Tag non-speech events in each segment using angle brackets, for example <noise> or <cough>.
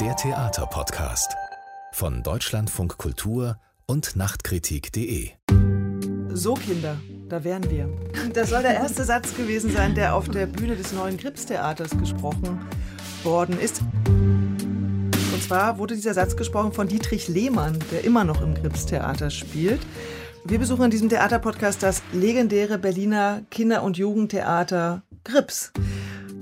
Der Theaterpodcast von Deutschlandfunk Kultur und Nachtkritik.de. So, Kinder, da wären wir. Das soll der erste Satz gewesen sein, der auf der Bühne des neuen Krips-Theaters gesprochen worden ist. Und zwar wurde dieser Satz gesprochen von Dietrich Lehmann, der immer noch im Krips-Theater spielt. Wir besuchen in diesem Theaterpodcast das legendäre Berliner Kinder- und Jugendtheater Grips.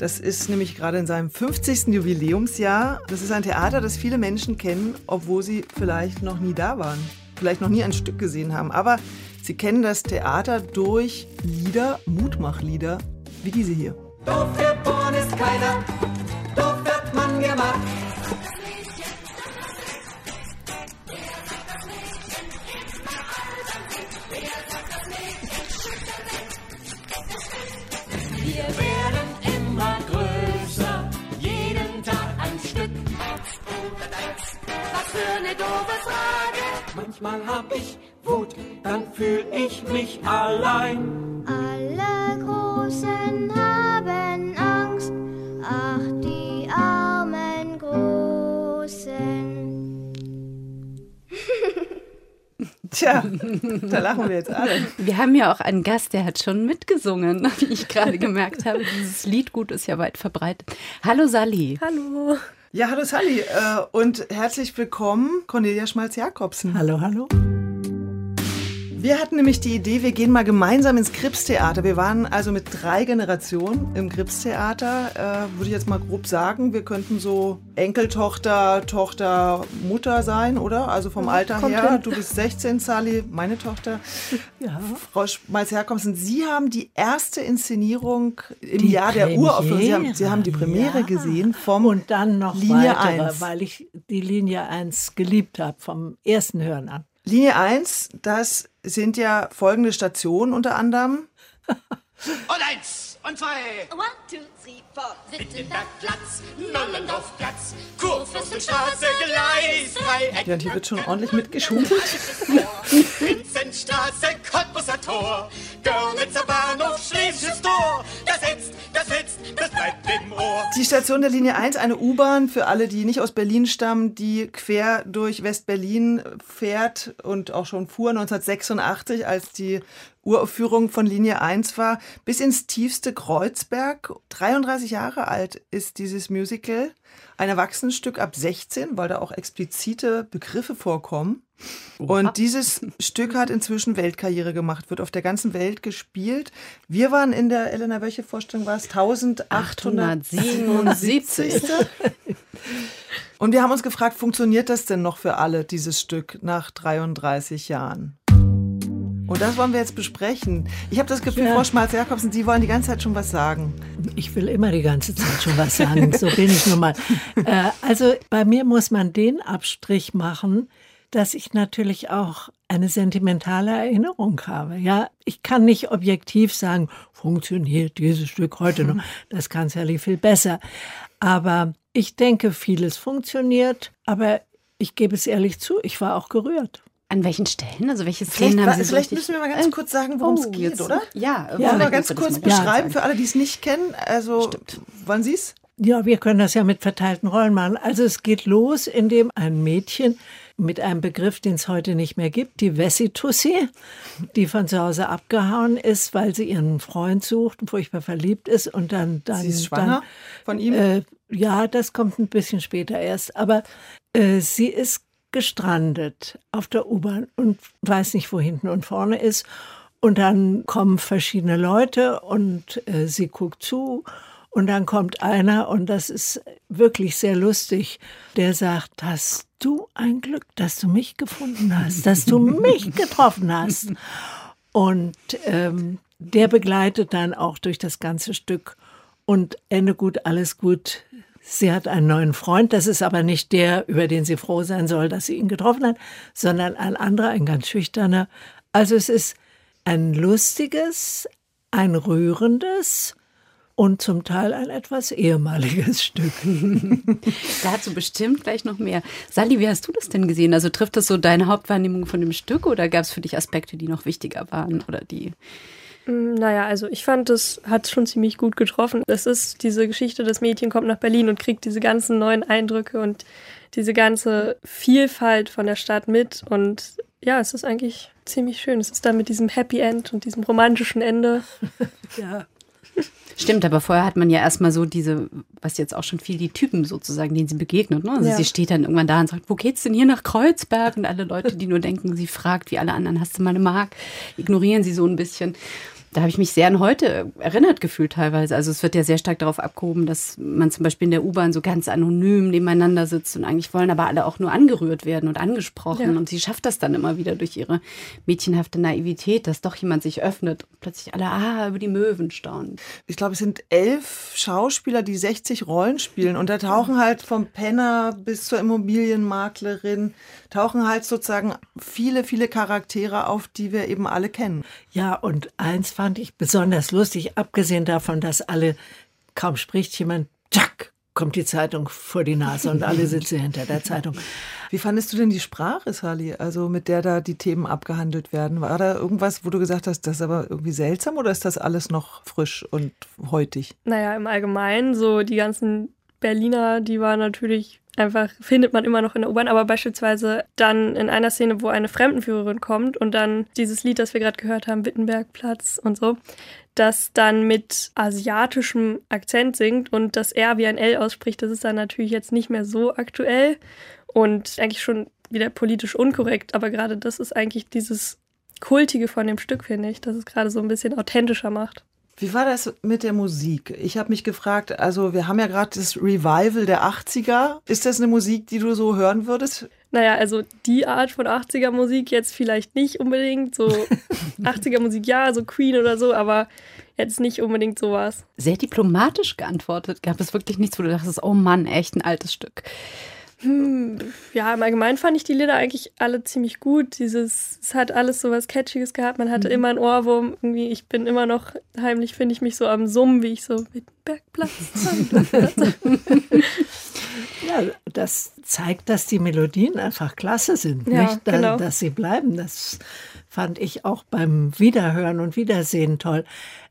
Das ist nämlich gerade in seinem 50. Jubiläumsjahr. Das ist ein Theater, das viele Menschen kennen, obwohl sie vielleicht noch nie da waren, vielleicht noch nie ein Stück gesehen haben. Aber sie kennen das Theater durch Lieder, Mutmachlieder, wie diese hier. Doof geboren ist keiner, doof wird man gemacht. Manchmal hab ich Wut, dann fühl ich mich allein. Alle Großen haben Angst, ach die armen Großen. <laughs> Tja, da lachen wir jetzt alle. Wir haben ja auch einen Gast, der hat schon mitgesungen, <laughs> wie ich gerade gemerkt habe. Dieses Liedgut ist ja weit verbreitet. Hallo Sally. Hallo. Ja, hallo Sally äh, und herzlich willkommen, Cornelia Schmalz-Jakobsen. Hallo, hallo. Wir hatten nämlich die Idee, wir gehen mal gemeinsam ins Krips-Theater. Wir waren also mit drei Generationen im Krips-Theater. Äh, würde ich jetzt mal grob sagen, wir könnten so Enkeltochter, Tochter, Mutter sein, oder? Also vom Alter kommt her. hin. Du bist 16, Sally, meine Tochter. <laughs> Ja. Frau Schmalz-Jakobsen, Sie haben die erste Inszenierung im Die Jahr der Uraufführung. Sie haben, Sie haben die Premiere, Premiere ja. gesehen vom Und dann noch Linie weitere, 1. weil ich die Linie 1 geliebt habe, vom ersten Hören an. Linie 1, das sind ja folgende Stationen unter anderem. Und eins und zwei. One, two, three, four. Wittenbergplatz, Nollendorfplatz, Kurfürstenstraße, Gleis, Dreieck. Ja, und hier wird schon ordentlich mitgeschummelt. Vinzenzstraße, Cottbusser Tor, Görlitzer Bahnhof, Schlesisches Tor. Das sitzt, das sitzt, das bleibt im Ohr. Die Station der Linie 1, eine U-Bahn für alle, die nicht aus Berlin stammen, die quer durch West-Berlin fährt und auch schon fuhr 1986, als die Uraufführung von Linie 1 war, bis ins tiefste Kreuzberg. 33 Jahre alt ist dieses Musical. Ein Erwachsenenstück ab 16, weil da auch explizite Begriffe vorkommen. Und dieses Stück hat inzwischen Weltkarriere gemacht, wird auf der ganzen Welt gespielt. Wir waren in der Elena Wöche Vorstellung, war es 1877. Und wir haben uns gefragt, funktioniert das denn noch für alle, dieses Stück, nach 33 Jahren? Und das wollen wir jetzt besprechen. Ich habe das Gefühl, Ja. Frau Schmalz-Jakobsen, Sie wollen die ganze Zeit schon was sagen. Ich will immer die ganze Zeit schon was sagen, so bin ich nun mal. Äh, also bei mir muss man den Abstrich machen, dass ich natürlich auch eine sentimentale Erinnerung habe. Ja, ich kann nicht objektiv sagen, funktioniert dieses Stück heute noch. Das kann Sally viel besser. Aber ich denke, vieles funktioniert. Aber ich gebe es ehrlich zu, ich war auch gerührt. An welchen Stellen? Also welche Vielleicht, Szenen haben Sie vielleicht müssen wir mal ganz Äh, kurz sagen, worum es oh, geht, jetzt- oder? Ja, Wollen wir vielleicht ganz kurz beschreiben sagen. für alle, die es nicht kennen? Also, wollen Sie es? Ja, wir können das ja mit verteilten Rollen machen. Also es geht los, indem ein Mädchen mit einem Begriff, den es heute nicht mehr gibt, die Wessitussi, die von zu Hause abgehauen ist, weil sie ihren Freund sucht und furchtbar verliebt ist und dann dann Sie ist schwanger von ihm? Dann, äh, ja, das kommt ein bisschen später erst, aber äh, sie ist gestrandet auf der U-Bahn und weiß nicht, wo hinten und vorne ist. Und dann kommen verschiedene Leute und äh, sie guckt zu. Und dann kommt einer, und das ist wirklich sehr lustig, der sagt, hast du ein Glück, dass du mich gefunden hast, dass du mich getroffen hast. Und ähm, der begleitet dann auch durch das ganze Stück. Und Ende gut, alles gut. Sie hat einen neuen Freund, das ist aber nicht der, über den sie froh sein soll, dass sie ihn getroffen hat, sondern ein anderer, ein ganz schüchterner. Also es ist ein lustiges, ein rührendes und zum Teil ein etwas ehemaliges <laughs> Stück. Dazu bestimmt gleich noch mehr. Sally, wie hast du das denn gesehen? Also trifft das so deine Hauptwahrnehmung von dem Stück oder gab es für dich Aspekte, die noch wichtiger waren oder die Naja, also ich fand, das hat schon ziemlich gut getroffen. Es ist diese Geschichte, das Mädchen kommt nach Berlin und kriegt diese ganzen neuen Eindrücke und diese ganze Vielfalt von der Stadt mit. Und ja, es ist eigentlich ziemlich schön. Es ist dann mit diesem Happy End und diesem romantischen Ende. <laughs> Ja. Stimmt, aber vorher hat man ja erstmal so diese, was jetzt auch schon viel die Typen sozusagen, denen sie begegnet. Ne? Also Ja. sie steht dann irgendwann da und sagt, wo geht's denn hier nach Kreuzberg? Und alle Leute, die nur denken, sie fragt, wie alle anderen, hast du mal eine Mark? Ignorieren sie so ein bisschen. Da habe ich mich sehr an heute erinnert gefühlt teilweise. Also es wird ja sehr stark darauf abgehoben, dass man zum Beispiel in der U-Bahn so ganz anonym nebeneinander sitzt und eigentlich wollen aber alle auch nur angerührt werden und angesprochen. Ja. Und sie schafft das dann immer wieder durch ihre mädchenhafte Naivität, dass doch jemand sich öffnet und plötzlich alle, ah, über die Möwen staunen. Ich glaube, es sind elf Schauspieler, die 60 Rollen spielen. Und da tauchen halt vom Penner bis zur Immobilienmaklerin, tauchen halt sozusagen viele, viele Charaktere auf, die wir eben alle kennen. Ja, und eins fand ich besonders lustig, abgesehen davon, dass alle, kaum spricht jemand, tschack, kommt die Zeitung vor die Nase und alle <laughs> sitzen hinter der Zeitung. Wie fandest du denn die Sprache, Sally, also mit der da die Themen abgehandelt werden? War da irgendwas, wo du gesagt hast, das ist aber irgendwie seltsam oder ist das alles noch frisch und heutig? Naja, im Allgemeinen, so die ganzen Berliner, die waren natürlich einfach, findet man immer noch in der U-Bahn, aber beispielsweise dann in einer Szene, wo eine Fremdenführerin kommt und dann dieses Lied, das wir gerade gehört haben, Wittenbergplatz und so, das dann mit asiatischem Akzent singt und das R wie ein L ausspricht, das ist dann natürlich jetzt nicht mehr so aktuell und eigentlich schon wieder politisch unkorrekt, aber gerade das ist eigentlich dieses Kultige von dem Stück, finde ich, dass es gerade so ein bisschen authentischer macht. Wie war das mit der Musik? Ich habe mich gefragt, also wir haben ja gerade das Revival der 80er. Ist das eine Musik, die du so hören würdest? Naja, also die Art von 80er Musik jetzt vielleicht nicht unbedingt. So <laughs> 80er Musik ja, so Queen oder so, aber jetzt nicht unbedingt sowas. Sehr diplomatisch geantwortet. Gab es wirklich nichts, wo du dachtest, oh Mann, echt ein altes Stück. Hm, ja, im Allgemeinen fand ich die Lieder eigentlich alle ziemlich gut. Dieses, es hat alles so was Catchiges gehabt. Man hatte immer einen Ohrwurm. Irgendwie, ich bin immer noch heimlich, finde ich mich so am Summen, wie ich so mit Bergplatz. <laughs> Ja, das zeigt, dass die Melodien einfach klasse sind, Ja, nicht? Da, genau. Dass sie bleiben. Das fand ich auch beim Wiederhören und Wiedersehen toll.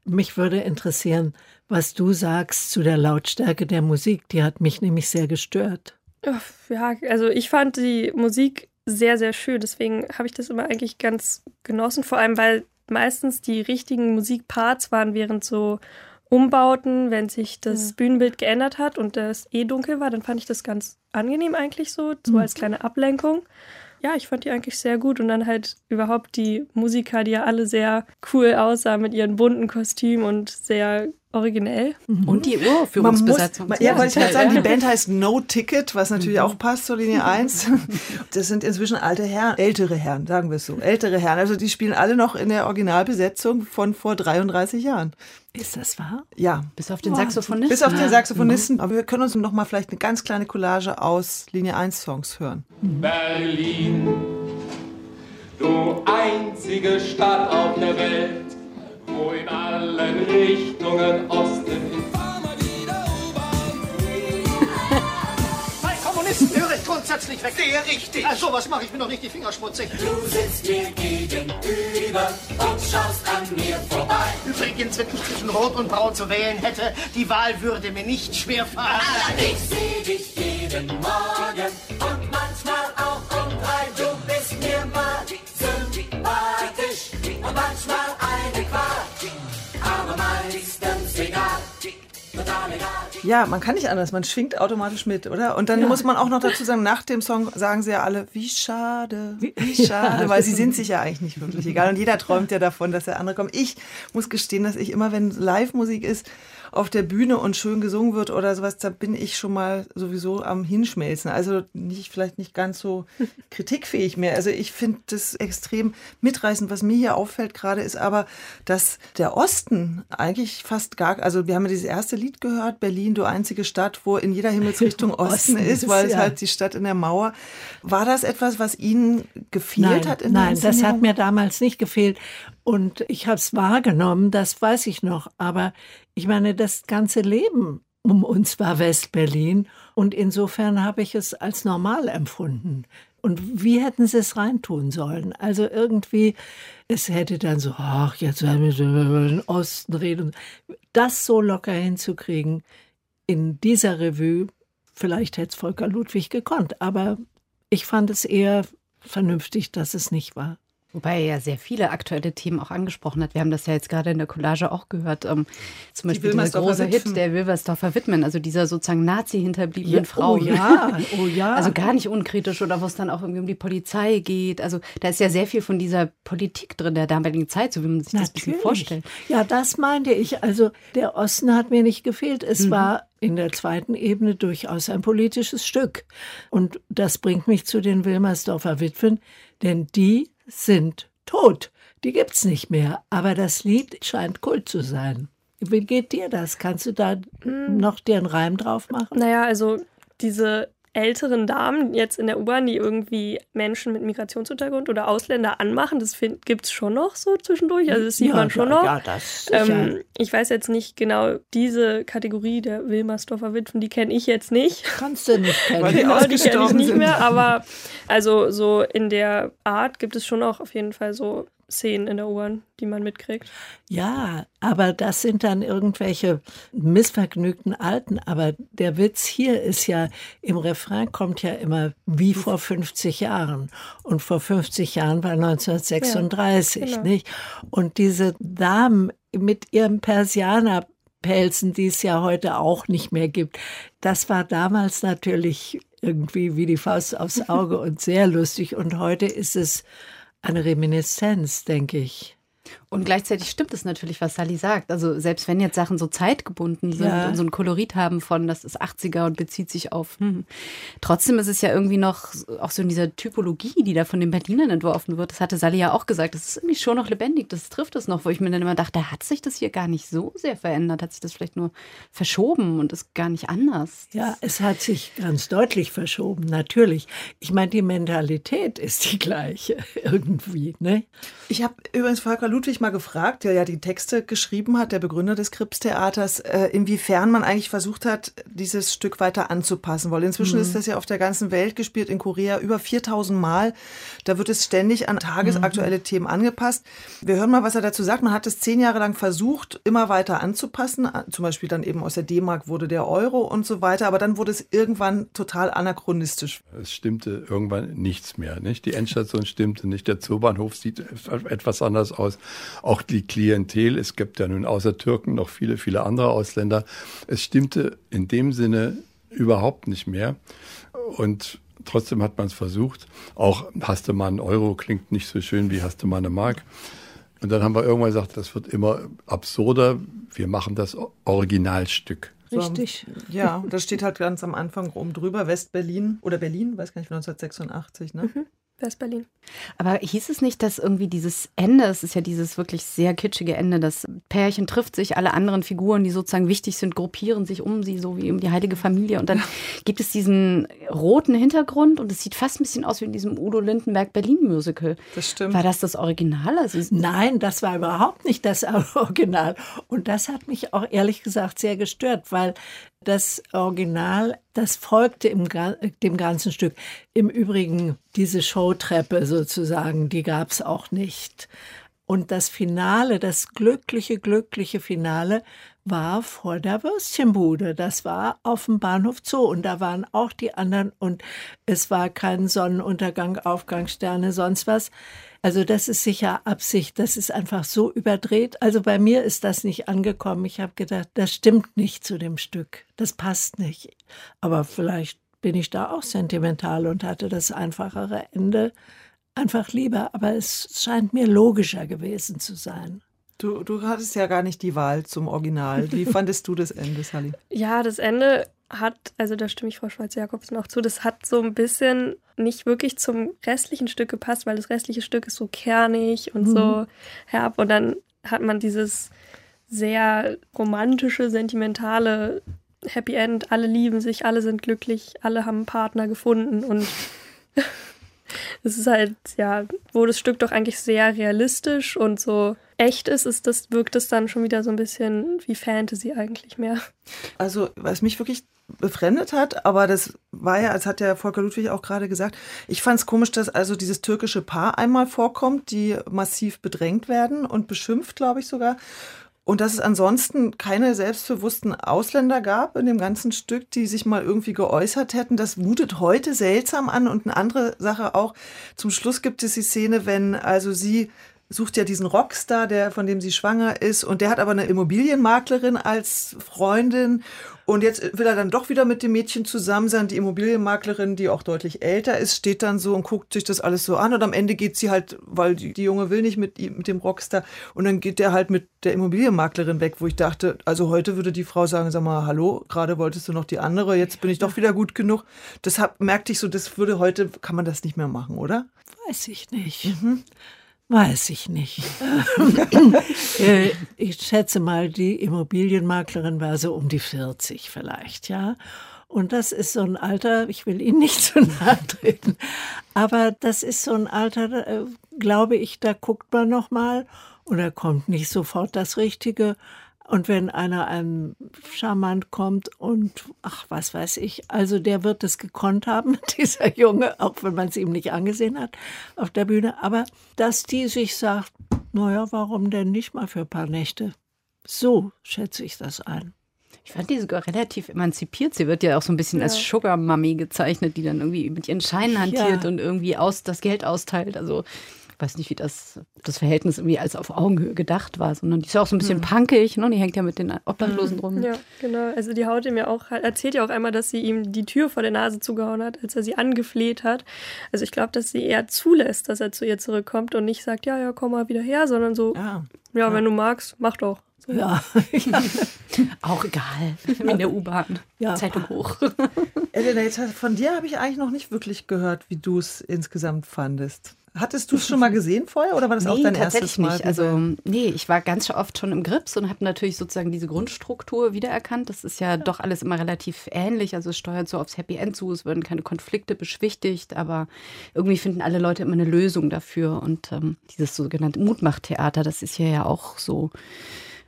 Mich würde interessieren, was du sagst zu der Lautstärke der Musik. Die hat mich nämlich sehr gestört. Ja, also ich fand die Musik sehr, sehr schön. Deswegen habe ich das immer eigentlich ganz genossen. Vor allem, weil meistens die richtigen Musikparts waren während so Umbauten, wenn sich das Bühnenbild geändert hat und das eh dunkel war, dann fand ich das ganz angenehm eigentlich so, so als kleine Ablenkung. Ja, ich fand die eigentlich sehr gut und dann halt überhaupt die Musiker, die ja alle sehr cool aussahen mit ihren bunten Kostümen und sehr originell. Und die Uraufführungsbesetzung. ja, wollte ich gerade sagen, die. Band heißt No Ticket, was natürlich auch passt zur Linie 1. <laughs> Das sind inzwischen alte Herren, ältere Herren, sagen wir es so, ältere Herren. Also die spielen alle noch in der Originalbesetzung von vor 33 Jahren. Ist das wahr? Ja, Bis auf den Saxophonisten. bis auf den. Saxophonisten. Aber wir können uns noch mal vielleicht eine ganz kleine Collage aus Linie 1 Songs hören. Berlin, du einzige Stadt auf der Welt, wo in allen Richtungen Osten in Bei Kommunisten höre ich grundsätzlich weg. Der richtig. Also sowas mache ich mir noch nicht die Finger schmutzig. Du sitzt mir gegenüber und schaust an mir vorbei. Übrigens, wenn ich zwischen Rot und Braun zu wählen hätte, die Wahl würde mir nicht schwerfallen. Ich seh dich jeden Morgen und Ja, man kann nicht anders, man schwingt automatisch mit, oder? Und dann muss man auch noch dazu sagen, nach dem Song sagen sie ja alle, wie schade, wie schade, <laughs> weil sie sind sich ja eigentlich nicht wirklich egal. Und jeder träumt ja davon, dass der andere kommt. Ich muss gestehen, dass ich immer, wenn Live-Musik ist, auf der Bühne und schön gesungen wird oder sowas, da bin ich schon mal sowieso am Hinschmelzen. Also nicht, vielleicht nicht ganz so <laughs> kritikfähig mehr. Also ich finde das extrem mitreißend. Was mir hier auffällt gerade ist aber, dass der Osten eigentlich fast gar, also wir haben ja dieses erste Lied gehört, Berlin, du einzige Stadt, wo in jeder Himmelsrichtung <laughs> Osten Osten ist, weil es ja. halt die Stadt in der Mauer. War das etwas, was Ihnen gefehlt nein, hat in der nein, das hat mir damals nicht gefehlt. Und ich habe es wahrgenommen, das weiß ich noch. Aber ich meine, das ganze Leben um uns war West-Berlin. Und insofern habe ich es als normal empfunden. Und wie hätten sie es reintun sollen? Also irgendwie, es hätte dann so, ach, jetzt werden wir über den Osten reden. Das so locker hinzukriegen in dieser Revue, vielleicht hätte es Volker Ludwig gekonnt, aber ich fand es eher vernünftig, dass es nicht war. Wobei er ja sehr viele aktuelle Themen auch angesprochen hat. Wir haben das ja jetzt gerade in der Collage auch gehört. Ähm, zum Beispiel dieser große Hit der Wilmersdorfer Widmen, also dieser sozusagen Nazi-hinterbliebenen Ja, Frau. oh ja, oh ja. <laughs> Also gar nicht unkritisch oder wo es dann auch irgendwie um die Polizei geht. Also da ist ja sehr viel von dieser Politik drin der damaligen Zeit, so wie man sich das ein bisschen vorstellt. Ja, das meinte ich. Also der Osten hat mir nicht gefehlt. Es Mhm. war in der zweiten Ebene durchaus ein politisches Stück. Und das bringt mich zu den Wilmersdorfer Witwen, denn die sind tot. Die gibt's nicht mehr. Aber das Lied scheint Kult zu sein. Wie geht dir das? Kannst du da Hm. noch dir einen Reim drauf machen? Naja, also diese älteren Damen jetzt in der U-Bahn, die irgendwie Menschen mit Migrationshintergrund oder Ausländer anmachen, das gibt es schon noch so zwischendurch. Also das sieht Ja, man schon ja, noch. ja, das ähm, ich weiß jetzt nicht genau, diese Kategorie der Wilmersdorfer Witwen, die kenne ich jetzt nicht. Kannst du nicht <laughs> kennen. Genau, die kenne ich nicht mehr, aber also so in der Art gibt es schon auch auf jeden Fall so Szenen in der U-Bahn, die man mitkriegt. Ja, aber das sind dann irgendwelche missvergnügten Alten. Aber der Witz hier ist ja, im Refrain kommt ja immer wie vor 50 Jahren. Und vor 50 Jahren war 1936, Ja, genau. nicht? Und diese Damen mit ihrem Persianerpelzen, die es ja heute auch nicht mehr gibt, das war damals natürlich irgendwie wie die Faust aufs Auge und sehr lustig. Und heute ist es eine Reminiszenz, denke ich. Und gleichzeitig stimmt es natürlich, was Sally sagt. Also selbst wenn jetzt Sachen so zeitgebunden sind Ja. und so ein Kolorit haben von, das ist 80er und bezieht sich auf, hm. trotzdem ist es ja irgendwie noch auch so in dieser Typologie, die da von den Berlinern entworfen wird. Das hatte Sally ja auch gesagt. Das ist irgendwie schon noch lebendig. Das trifft es noch, wo ich mir dann immer dachte, hat sich das hier gar nicht so sehr verändert? Hat sich das vielleicht nur verschoben und ist gar nicht anders? Ja, es hat sich ganz deutlich verschoben, natürlich. Ich meine, die Mentalität ist die gleiche <laughs> irgendwie, ne? Ich habe übrigens Volker Ludwig mal gefragt, der ja die Texte geschrieben hat, der Begründer des Krips-Theaters, äh, inwiefern man eigentlich versucht hat, dieses Stück weiter anzupassen. Weil inzwischen Mhm. ist das ja auf der ganzen Welt gespielt, in Korea über 4000 Mal. Da wird es ständig an tagesaktuelle Mhm. Themen angepasst. Wir hören mal, was er dazu sagt. Man hat es zehn Jahre lang versucht, immer weiter anzupassen. Zum Beispiel dann eben aus der D-Mark wurde der Euro und so weiter. Aber dann wurde es irgendwann total anachronistisch. Es stimmte irgendwann nichts mehr. Nicht? Die Endstation stimmte nicht. Der Zoobahnhof sieht etwas anders aus. Auch die Klientel. Es gibt ja nun außer Türken noch viele, viele andere Ausländer. Es stimmte in dem Sinne überhaupt nicht mehr. Und trotzdem hat man es versucht. Auch hast du mal einen Euro klingt nicht so schön wie hast du mal eine Mark. Und dann haben wir irgendwann gesagt, das wird immer absurder. Wir machen das Originalstück. So, Richtig. Ja, das steht halt ganz am Anfang oben drüber, West-Berlin oder Berlin, weiß gar nicht, 1986, ne? West-Berlin. Aber hieß es nicht, dass irgendwie dieses Ende, es ist ja dieses wirklich sehr kitschige Ende, das Pärchen trifft sich, alle anderen Figuren, die sozusagen wichtig sind, gruppieren sich um sie, so wie um die heilige Familie. Und dann gibt es diesen roten Hintergrund und es sieht fast ein bisschen aus wie in diesem Udo Lindenberg Berlin-Musical. Das stimmt. War das das Original? Also, Nein, das war überhaupt nicht das <laughs> Original. Und das hat mich auch ehrlich gesagt sehr gestört, weil das Original, das folgte im, dem ganzen Stück. Im Übrigen, diese Showtreppe sozusagen, die gab es auch nicht. Und das Finale, das glückliche, glückliche Finale war vor der Würstchenbude. Das war auf dem Bahnhof Zoo und da waren auch die anderen und es war kein Sonnenuntergang, Aufgangssterne, sonst was. Also das ist sicher Absicht, das ist einfach so überdreht. Also bei mir ist das nicht angekommen. Ich habe gedacht, das stimmt nicht zu dem Stück, das passt nicht. Aber vielleicht bin ich da auch sentimental und hatte das einfachere Ende einfach lieber. Aber es scheint mir logischer gewesen zu sein. Du, du hattest ja gar nicht die Wahl zum Original. Wie <laughs> fandest du das Ende, Sally? Ja, das Ende hat, also da stimme ich Frau Schweizer-Jakobsen auch zu, das hat so ein bisschen nicht wirklich zum restlichen Stück gepasst, weil das restliche Stück ist so kernig und so herb und dann hat man dieses sehr romantische, sentimentale Happy End, alle lieben sich, alle sind glücklich, alle haben einen Partner gefunden und <laughs> es ist halt, ja, wo das Stück doch eigentlich sehr realistisch und so echt ist, ist das, wirkt es dann schon wieder so ein bisschen wie Fantasy eigentlich mehr. Also, was mich wirklich befremdet hat, aber das war ja, als hat der Volker Ludwig auch gerade gesagt, ich fand es komisch, dass also dieses türkische Paar einmal vorkommt, die massiv bedrängt werden und beschimpft, glaube ich sogar. Und dass es ansonsten keine selbstbewussten Ausländer gab in dem ganzen Stück, die sich mal irgendwie geäußert hätten. Das mutet heute seltsam an. Und eine andere Sache auch, zum Schluss gibt es die Szene, wenn also sie sucht ja diesen Rockstar, der, von dem sie schwanger ist, und der hat aber eine Immobilienmaklerin als Freundin. Und jetzt will er dann doch wieder mit dem Mädchen zusammen sein. Die Immobilienmaklerin, die auch deutlich älter ist, steht dann so und guckt sich das alles so an. Und am Ende geht sie halt, weil die, die Junge will nicht mit, ihm- mit dem Rockstar. Und dann geht der halt mit der Immobilienmaklerin weg, wo ich dachte, also heute würde die Frau sagen, sag mal, hallo, gerade wolltest du noch die andere, jetzt bin ich doch wieder gut genug. Deshalb merkte ich so, das würde heute, kann man das nicht mehr machen, oder? Weiß ich nicht. Weiß ich nicht. <laughs> Äh, ich schätze mal, die Immobilienmaklerin war so um die 40 vielleicht, ja. Und das ist so ein Alter, ich will Ihnen nicht zu nahe treten, aber das ist so ein Alter, äh, glaube ich, da guckt man noch mal und da kommt nicht sofort das Richtige. Und wenn einer einem charmant kommt und ach, was weiß ich, also der wird es gekonnt haben, <laughs> dieser Junge, auch wenn man es ihm nicht angesehen hat auf der Bühne. Aber dass die sich sagt, naja, warum denn nicht mal für ein paar Nächte? So schätze ich das ein. Ich fand die sogar relativ emanzipiert. Sie wird ja auch so ein bisschen als Sugar Mummy gezeichnet, die dann irgendwie mit ihren Scheinen hantiert Ja. und irgendwie aus, das Geld austeilt. Also weiß nicht, wie das, das Verhältnis irgendwie als auf Augenhöhe gedacht war, sondern die ist ja auch so ein bisschen Mhm. punkig, ne? Die hängt ja mit den Obdachlosen rum. Ja, genau. Also die haut ihm ja auch, erzählt ja auch einmal, dass sie ihm die Tür vor der Nase zugehauen hat, als er sie angefleht hat. Also ich glaube, dass sie eher zulässt, dass er zu ihr zurückkommt und nicht sagt, ja, ja, komm mal wieder her, sondern so, ja, wenn du magst, mach doch. So. Ja. <laughs> Auch egal. In der U-Bahn. Ja. Zeitung hoch. Elena, jetzt von dir habe ich eigentlich noch nicht wirklich gehört, wie du es insgesamt fandest. Hattest du es schon mal gesehen vorher oder war das auch Nee, dein tatsächlich erstes Mal? nicht. Also, nee, ich war ganz oft schon im Grips und habe natürlich sozusagen diese Grundstruktur wiedererkannt. Das ist ja doch alles immer relativ ähnlich. Also, es steuert so aufs Happy End zu. Es werden keine Konflikte beschwichtigt, aber irgendwie finden alle Leute immer eine Lösung dafür. Und ähm, dieses sogenannte Mutmachtheater, das ist hier ja auch so.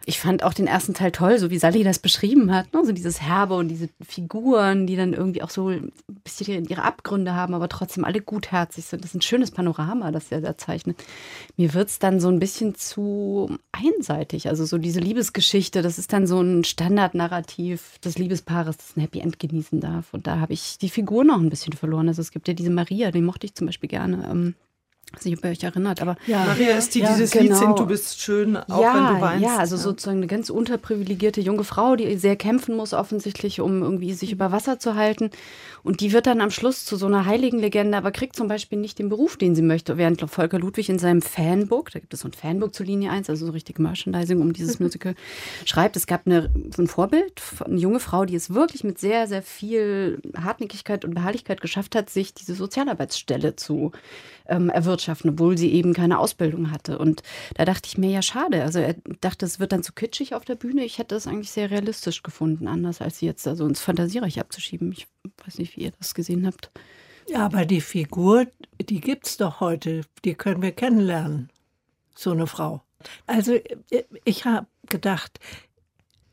Ich fand auch den ersten Teil toll, so wie Sally das beschrieben hat. Ne? So dieses Herbe und diese Figuren, die dann irgendwie auch so ein bisschen ihre Abgründe haben, aber trotzdem alle gutherzig sind. Das ist ein schönes Panorama, das er da zeichnet. Mir wird es dann so ein bisschen zu einseitig. Also so diese Liebesgeschichte, das ist dann so ein Standardnarrativ des Liebespaares, das ein Happy End genießen darf. Und da habe ich die Figur noch ein bisschen verloren. Also es gibt ja diese Maria, die mochte ich zum Beispiel gerne. Weiß nicht, ob ihr euch erinnert, aber Maria ist die, die dieses Lied singt, du bist schön, auch ja, wenn du weinst. Ja, also sozusagen eine ganz unterprivilegierte junge Frau, die sehr kämpfen muss offensichtlich, um irgendwie sich über Wasser zu halten. Und die wird dann am Schluss zu so einer heiligen Legende, aber kriegt zum Beispiel nicht den Beruf, den sie möchte. Während Volker Ludwig in seinem Fanbook, da gibt es so ein Fanbook zu Linie 1, also so richtig Merchandising um dieses <laughs> Musical, schreibt, es gab eine, so ein Vorbild, eine junge Frau, die es wirklich mit sehr, sehr viel Hartnäckigkeit und Beharrlichkeit geschafft hat, sich diese Sozialarbeitsstelle zu ähm, erwirtschaften, obwohl sie eben keine Ausbildung hatte. Und da dachte ich mir, ja, schade. Also er dachte, es wird dann zu kitschig auf der Bühne. Ich hätte das eigentlich sehr realistisch gefunden, anders als sie jetzt also ins Fantasiereich abzuschieben. Ich weiß nicht, wie ihr das gesehen habt. Ja, aber die Figur, die gibt's doch heute. Die können wir kennenlernen. So eine Frau. Also äh, ich habe gedacht,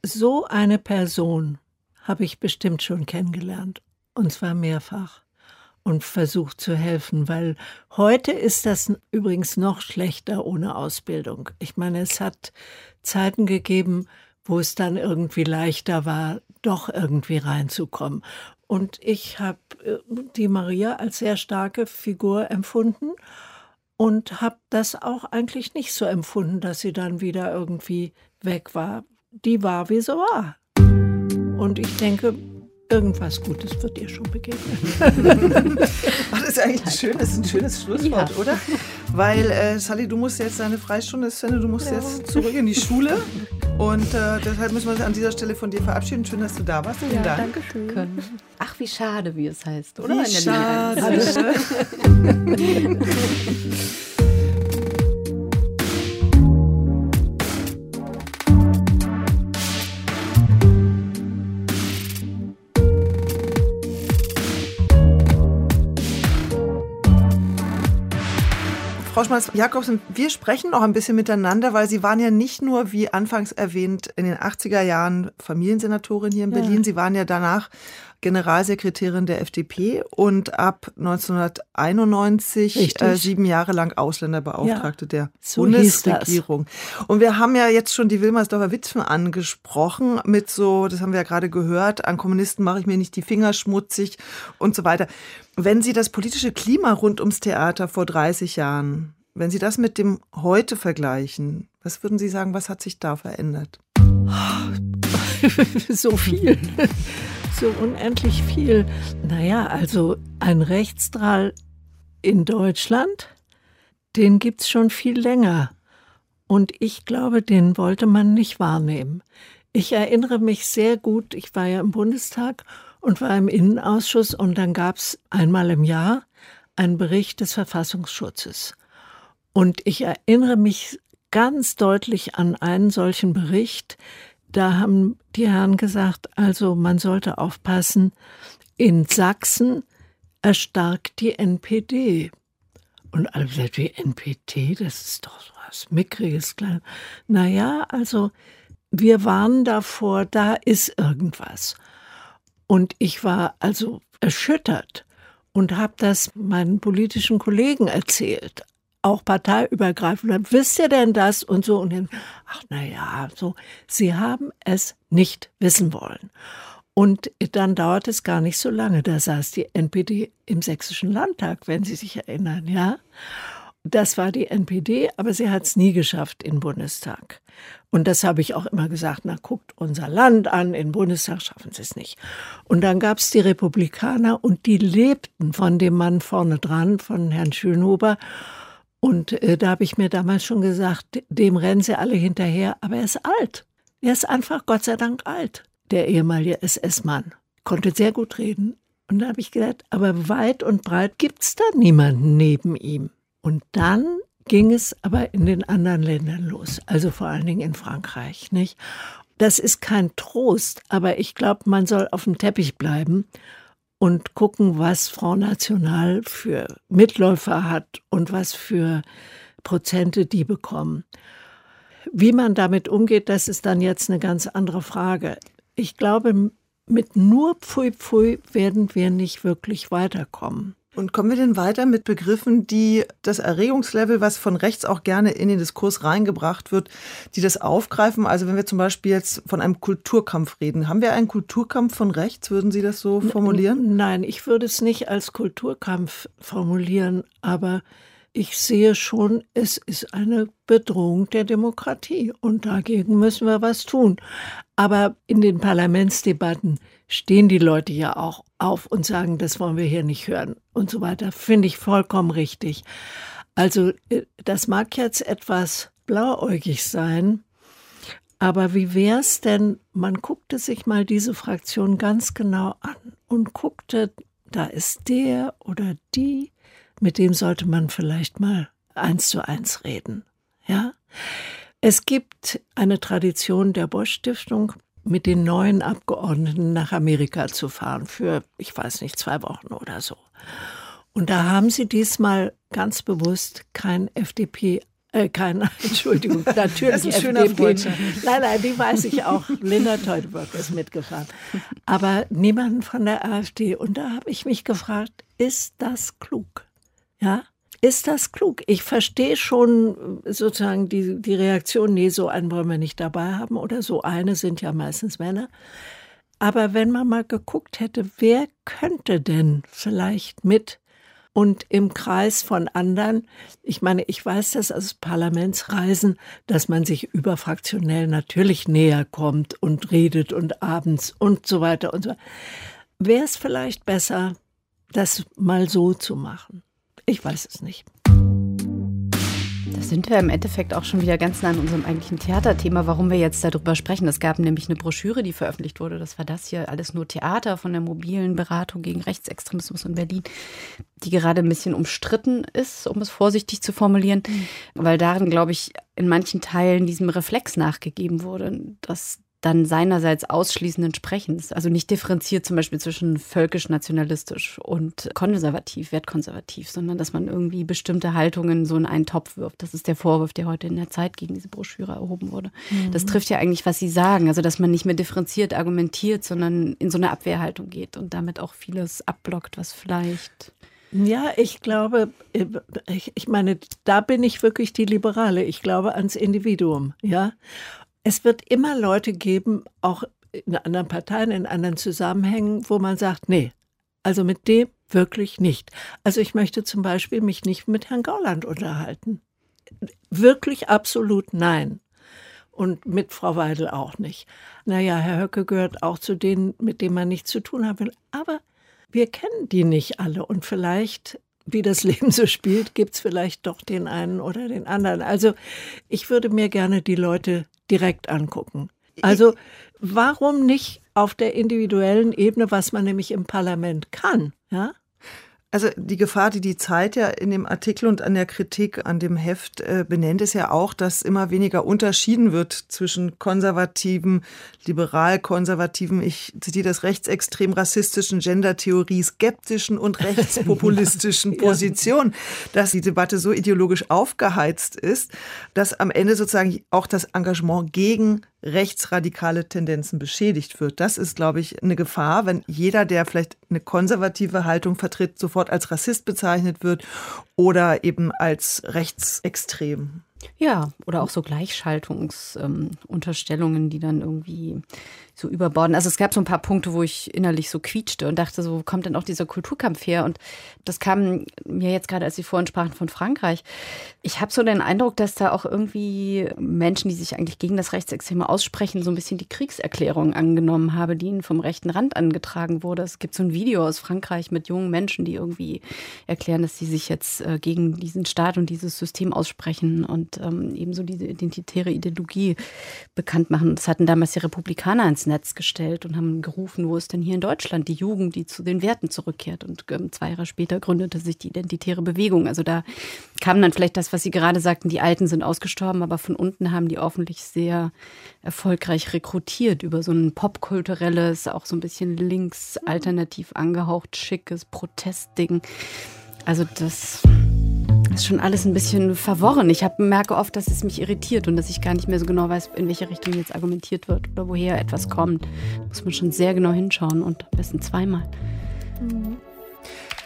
so eine Person habe ich bestimmt schon kennengelernt. Und zwar mehrfach. Und versucht zu helfen, weil heute ist das übrigens noch schlechter ohne Ausbildung. Ich meine, es hat Zeiten gegeben, wo es dann irgendwie leichter war, doch irgendwie reinzukommen. Und ich habe äh, die Maria als sehr starke Figur empfunden und habe das auch eigentlich nicht so empfunden, dass sie dann wieder irgendwie weg war. Die war, wie sie war. Und ich denke, irgendwas Gutes wird ihr schon begegnen. <laughs> Das ist eigentlich ein schönes, ein schönes Schlusswort, Ja. oder? Weil, äh, Sally, du musst jetzt deine Freistunde, Sven, du musst jetzt zurück in die Schule. Und äh, deshalb müssen wir uns an dieser Stelle von dir verabschieden. Schön, dass du da warst. Vielen Ja, Dank. danke schön. Ach, wie schade, wie es heißt, oder? Wie schade. <laughs> <laughs> Frau Schmalz-Jakobsen, wir sprechen auch ein bisschen miteinander, weil Sie waren ja nicht nur, wie anfangs erwähnt, in den 80er Jahren Familiensenatorin hier in Ja. Berlin. Sie waren ja danach Generalsekretärin der FDP und ab 1991 Richtig. äh, sieben Jahre lang Ausländerbeauftragte Ja, der so. Bundesregierung. Und wir haben ja jetzt schon die Wilmersdorfer Witwen angesprochen mit so, das haben wir ja gerade gehört, an Kommunisten mache ich mir nicht die Finger schmutzig und so weiter. Wenn Sie das politische Klima rund ums Theater vor 30 Jahren, wenn Sie das mit dem heute vergleichen, was würden Sie sagen, was hat sich da verändert? <laughs> so viel. So unendlich viel. Naja, also ein Rechtsdrall in Deutschland, den gibt es schon viel länger. Und ich glaube, den wollte man nicht wahrnehmen. Ich erinnere mich sehr gut, ich war ja im Bundestag und war im Innenausschuss und dann gab es einmal im Jahr einen Bericht des Verfassungsschutzes. Und ich erinnere mich ganz deutlich an einen solchen Bericht. Da haben die Herren gesagt, also man sollte aufpassen, in Sachsen erstarkt die NPD. Und alle gesagt, wie NPD, das ist doch so was Mickriges, klein. Naja, also wir warnen davor, da ist irgendwas. Und ich war also erschüttert und habe das meinen politischen Kollegen erzählt, auch parteiübergreifend. Und Wisst ihr denn das und so? Und dann, ach na ja, so. Sie haben es nicht wissen wollen. Und dann dauert es gar nicht so lange. Da saß die NPD im Sächsischen Landtag, wenn Sie sich erinnern, ja. Das war die NPD, aber sie hat es nie geschafft in Bundestag. Und das habe ich auch immer gesagt, na guckt unser Land an, in Bundestag schaffen sie es nicht. Und dann gab es die Republikaner und die lebten von dem Mann vorne dran, von Herrn Schönhuber. Und äh, da habe ich mir damals schon gesagt, dem rennen sie alle hinterher, aber er ist alt. Er ist einfach Gott sei Dank alt, der ehemalige SS-Mann. Konnte sehr gut reden. Und da habe ich gedacht, aber weit und breit gibt es da niemanden neben ihm. Und dann ging es aber in den anderen Ländern los, also vor allen Dingen in Frankreich, nicht? Das ist kein Trost, aber ich glaube, man soll auf dem Teppich bleiben und gucken, was Front National für Mitläufer hat und was für Prozente die bekommen. Wie man damit umgeht, das ist dann jetzt eine ganz andere Frage. Ich glaube, mit nur Pfui Pfui werden wir nicht wirklich weiterkommen. Und kommen wir denn weiter mit Begriffen, die das Erregungslevel, was von rechts auch gerne in den Diskurs reingebracht wird, die das aufgreifen? Also wenn wir zum Beispiel jetzt von einem Kulturkampf reden, haben wir einen Kulturkampf von rechts? Würden Sie das so formulieren? Nein, ich würde es nicht als Kulturkampf formulieren, aber ich sehe schon, es ist eine Bedrohung der Demokratie und dagegen müssen wir was tun. Aber in den Parlamentsdebatten stehen die Leute ja auch auf und sagen, das wollen wir hier nicht hören und so weiter. Finde ich vollkommen richtig. Also äh, das mag jetzt etwas blauäugig sein, aber wie wär's denn, man guckte sich mal diese Fraktion ganz genau an und guckte, da ist der oder die, mit dem sollte man vielleicht mal eins zu eins reden. Ja? Es gibt eine Tradition der Bosch Stiftung, mit den neuen Abgeordneten nach Amerika zu fahren für, ich weiß nicht, zwei Wochen oder so. Und da haben sie diesmal ganz bewusst kein FDP, äh, kein, <laughs> Entschuldigung, <laughs> natürlich Das FDP. Nein, nein, die weiß ich auch. <laughs> Linda Teuteberg ist mitgefahren. Aber niemanden von der AfD. Und da habe ich mich gefragt, ist das klug? Ja, ist das klug? Ich verstehe schon äh, sozusagen die, die Reaktion, nee, so einen wollen wir nicht dabei haben oder so eine sind ja meistens Männer. Aber wenn man mal geguckt hätte, wer könnte denn vielleicht mit und im Kreis von anderen, ich meine, ich weiß das aus Parlamentsreisen, dass man sich überfraktionell natürlich näher kommt und redet und abends und so weiter und so. Wäre es vielleicht besser, das mal so zu machen? Ich weiß es nicht. Da sind wir im Endeffekt auch schon wieder ganz nah an unserem eigentlichen Theaterthema, warum wir jetzt darüber sprechen. Es gab nämlich eine Broschüre, die veröffentlicht wurde. Das war das hier, alles nur Theater von der mobilen Beratung gegen Rechtsextremismus in Berlin, die gerade ein bisschen umstritten ist, um es vorsichtig zu formulieren, weil darin, glaube ich, in manchen Teilen diesem Reflex nachgegeben wurde, dass dann seinerseits ausschließenden Sprechens, also nicht differenziert zum Beispiel zwischen völkisch-nationalistisch und konservativ, wertkonservativ, sondern dass man irgendwie bestimmte Haltungen so in einen Topf wirft. Das ist der Vorwurf, der heute in der Zeit gegen diese Broschüre erhoben wurde. Mhm. Das trifft ja eigentlich, was Sie sagen, also dass man nicht mehr differenziert argumentiert, sondern in so eine Abwehrhaltung geht und damit auch vieles abblockt, was vielleicht ja, ich glaube, ich meine, da bin ich wirklich die Liberale. Ich glaube ans Individuum, ja. Es wird immer Leute geben, auch in anderen Parteien, in anderen Zusammenhängen, wo man sagt, nee, also mit dem wirklich nicht. Also ich möchte zum Beispiel mich nicht mit Herrn Gauland unterhalten. Wirklich absolut nein. Und mit Frau Weidel auch nicht. Naja, Herr Höcke gehört auch zu denen, mit denen man nichts zu tun haben will. Aber wir kennen die nicht alle und vielleicht, wie das <laughs> Leben so spielt, gibt es vielleicht doch den einen oder den anderen. Also ich würde mir gerne die Leute direkt angucken. Also warum nicht auf der individuellen Ebene, was man nämlich im Parlament kann, ja? Also die Gefahr, die die Zeit ja in dem Artikel und an der Kritik an dem Heft äh, benennt, ist ja auch, dass immer weniger unterschieden wird zwischen konservativen, liberal-konservativen, ich zitiere das rechtsextrem rassistischen, Gendertheorie skeptischen und <laughs> rechtspopulistischen Positionen, dass die Debatte so ideologisch aufgeheizt ist, dass am Ende sozusagen auch das Engagement gegen rechtsradikale Tendenzen beschädigt wird. Das ist, glaube ich, eine Gefahr, wenn jeder, der vielleicht eine konservative Haltung vertritt, sofort als Rassist bezeichnet wird oder eben als rechtsextrem. Ja, oder auch so Gleichschaltungsunterstellungen, ähm, die dann irgendwie so überborden. Also es gab so ein paar Punkte, wo ich innerlich so quietschte und dachte, so wo kommt denn auch dieser Kulturkampf her? Und das kam mir jetzt gerade, als Sie vorhin sprachen von Frankreich. Ich habe so den Eindruck, dass da auch irgendwie Menschen, die sich eigentlich gegen das Rechtsextreme aussprechen, so ein bisschen die Kriegserklärung angenommen habe, die ihnen vom rechten Rand angetragen wurde. Es gibt so ein Video aus Frankreich mit jungen Menschen, die irgendwie erklären, dass sie sich jetzt äh, gegen diesen Staat und dieses System aussprechen und ähm, ebenso diese identitäre Ideologie bekannt machen. Das hatten damals die Republikaner ins Netz gestellt und haben gerufen, wo ist denn hier in Deutschland die Jugend, die zu den Werten zurückkehrt. Und ähm, zwei Jahre später gründete sich die Identitäre Bewegung. Also da kam dann vielleicht das, was Sie gerade sagten, die Alten sind ausgestorben, aber von unten haben die hoffentlich sehr erfolgreich rekrutiert über so ein popkulturelles, auch so ein bisschen links alternativ angehaucht, schickes Protestding. Also das ist schon alles ein bisschen verworren. Ich hab, merke oft, dass es mich irritiert und dass ich gar nicht mehr so genau weiß, in welche Richtung jetzt argumentiert wird oder woher etwas kommt. Da muss man schon sehr genau hinschauen und am besten zweimal.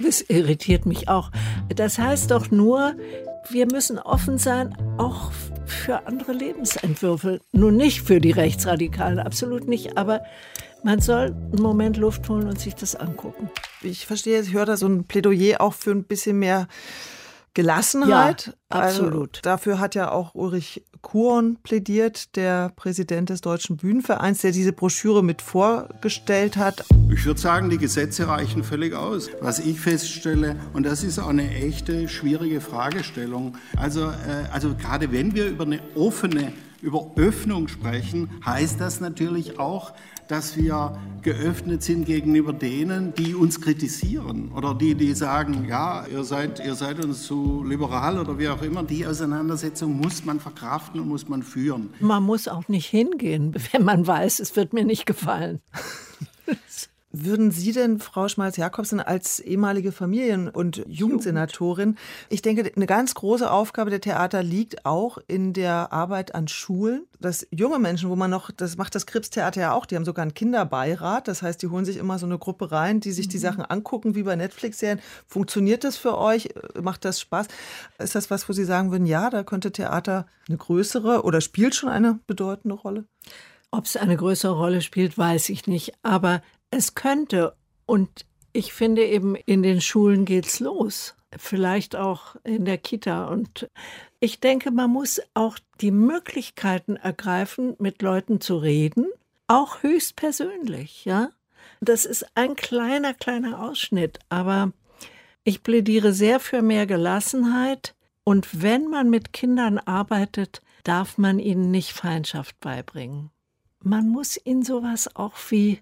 Das irritiert mich auch. Das heißt doch nur, wir müssen offen sein, auch für andere Lebensentwürfe. Nun nicht für die Rechtsradikalen, absolut nicht, aber man soll einen Moment Luft holen und sich das angucken. Ich verstehe, ich höre da so ein Plädoyer auch für ein bisschen mehr Gelassenheit. Ja, absolut. Also, dafür hat ja auch Ulrich Kuhn plädiert, der Präsident des Deutschen Bühnenvereins, der diese Broschüre mit vorgestellt hat. Ich würde sagen, die Gesetze reichen völlig aus. Was ich feststelle, und das ist auch eine echte schwierige Fragestellung, also, äh, also gerade wenn wir über eine offene über Öffnung sprechen, heißt das natürlich auch, dass wir geöffnet sind gegenüber denen, die uns kritisieren oder die, die sagen, ja, ihr seid, ihr seid uns zu liberal oder wie auch immer. Die Auseinandersetzung muss man verkraften und muss man führen. Man muss auch nicht hingehen, <laughs> wenn man weiß, es wird mir nicht gefallen. <laughs> Würden Sie denn, Frau Schmalz-Jakobsen, als ehemalige Familien- und Jugendsenatorin, ich denke, eine ganz große Aufgabe der Theater liegt auch in der Arbeit an Schulen, dass junge Menschen, wo man noch, das macht das Krips-Theater ja auch, die haben sogar einen Kinderbeirat, das heißt, die holen sich immer so eine Gruppe rein, die sich die mhm. Sachen angucken, wie bei Netflix-Serien. Funktioniert das für euch? Macht das Spaß? Ist das was, wo Sie sagen würden, ja, da könnte Theater eine größere oder spielt schon eine bedeutende Rolle? Ob es eine größere Rolle spielt, weiß ich nicht. Aber es könnte. Und ich finde eben, in den Schulen geht's los. Vielleicht auch in der Kita. Und ich denke, man muss auch die Möglichkeiten ergreifen, mit Leuten zu reden, auch höchstpersönlich, ja. Das ist ein kleiner, kleiner Ausschnitt, aber ich plädiere sehr für mehr Gelassenheit. Und wenn man mit Kindern arbeitet, darf man ihnen nicht Feindschaft beibringen. Man muss ihnen sowas auch wie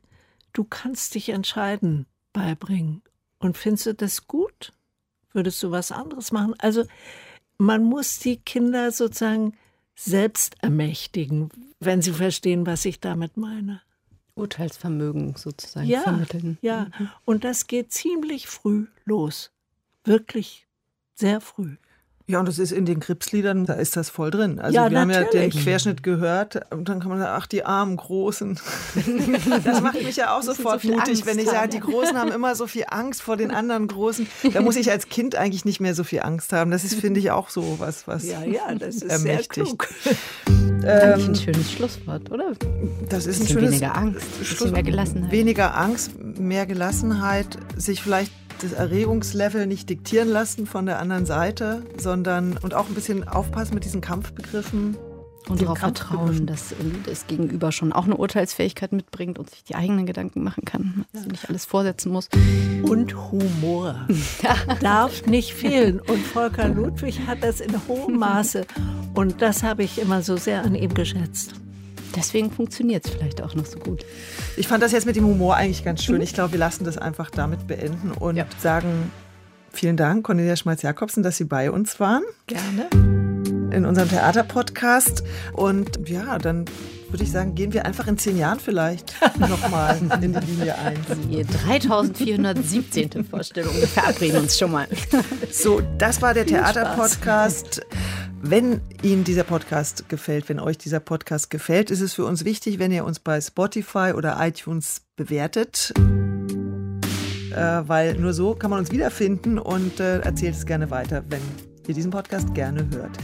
du kannst dich entscheiden beibringen. Und findest du das gut? Würdest du was anderes machen? Also man muss die Kinder sozusagen selbst ermächtigen, wenn Sie verstehen, was ich damit meine. Urteilsvermögen sozusagen Ja, vermitteln. ja. Und das geht ziemlich früh los. Wirklich sehr früh. Ja, und das ist in den Kripsliedern, da ist das voll drin. Also Ja, wir haben ja den natürlich. Querschnitt gehört und dann kann man sagen, ach, die armen Großen. <laughs> Das macht mich ja auch sofort so mutig, Angst wenn ich haben. sage, die Großen haben immer so viel Angst vor den anderen Großen. Da muss ich als Kind eigentlich nicht mehr so viel Angst haben. Das ist, finde ich, auch so was, was Ja, ja, das ist sehr ermächtigt. klug. Eigentlich ein schönes Schlusswort, oder? Das ist ein Bisschen schönes weniger Angst, mehr Gelassenheit. Weniger Angst, mehr Gelassenheit, sich vielleicht das Erregungslevel nicht diktieren lassen von der anderen Seite, sondern und auch ein bisschen aufpassen mit diesen Kampfbegriffen. Und darauf vertrauen, dass ähm, das Gegenüber schon auch eine Urteilsfähigkeit mitbringt und sich die eigenen Gedanken machen kann, dass sie nicht alles vorsetzen muss. Und Humor <laughs> darf nicht fehlen. Und Volker Ludwig hat das in hohem Maße. Und das habe ich immer so sehr an ihm geschätzt. Deswegen funktioniert es vielleicht auch noch so gut. Ich fand das jetzt mit dem Humor eigentlich ganz schön. Ich glaube, wir lassen das einfach damit beenden und sagen vielen Dank, Cornelia Schmalz-Jakobsen, dass Sie bei uns waren Gerne. in unserem Theaterpodcast. Und ja, dann würde ich sagen, gehen wir einfach in zehn Jahren vielleicht <laughs> nochmal in die Linie ein. Die 3417. Vorstellung. Wir verabreden uns schon mal. So, das war der. Theaterpodcast. Wenn Ihnen dieser Podcast gefällt, wenn euch dieser Podcast gefällt, ist es für uns wichtig, wenn ihr uns bei Spotify oder iTunes bewertet. Äh, weil nur so kann man uns wiederfinden und äh, erzählt es gerne weiter, wenn ihr diesen Podcast gerne hört.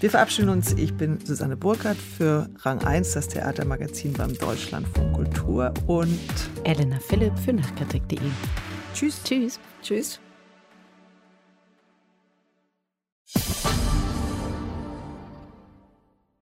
Wir verabschieden uns. Ich bin Susanne Burkhardt für Rang 1, das Theatermagazin beim Deutschlandfunk Kultur und Elena Philipp für Nachkritik.de. Tschüss. Tschüss. Tschüss.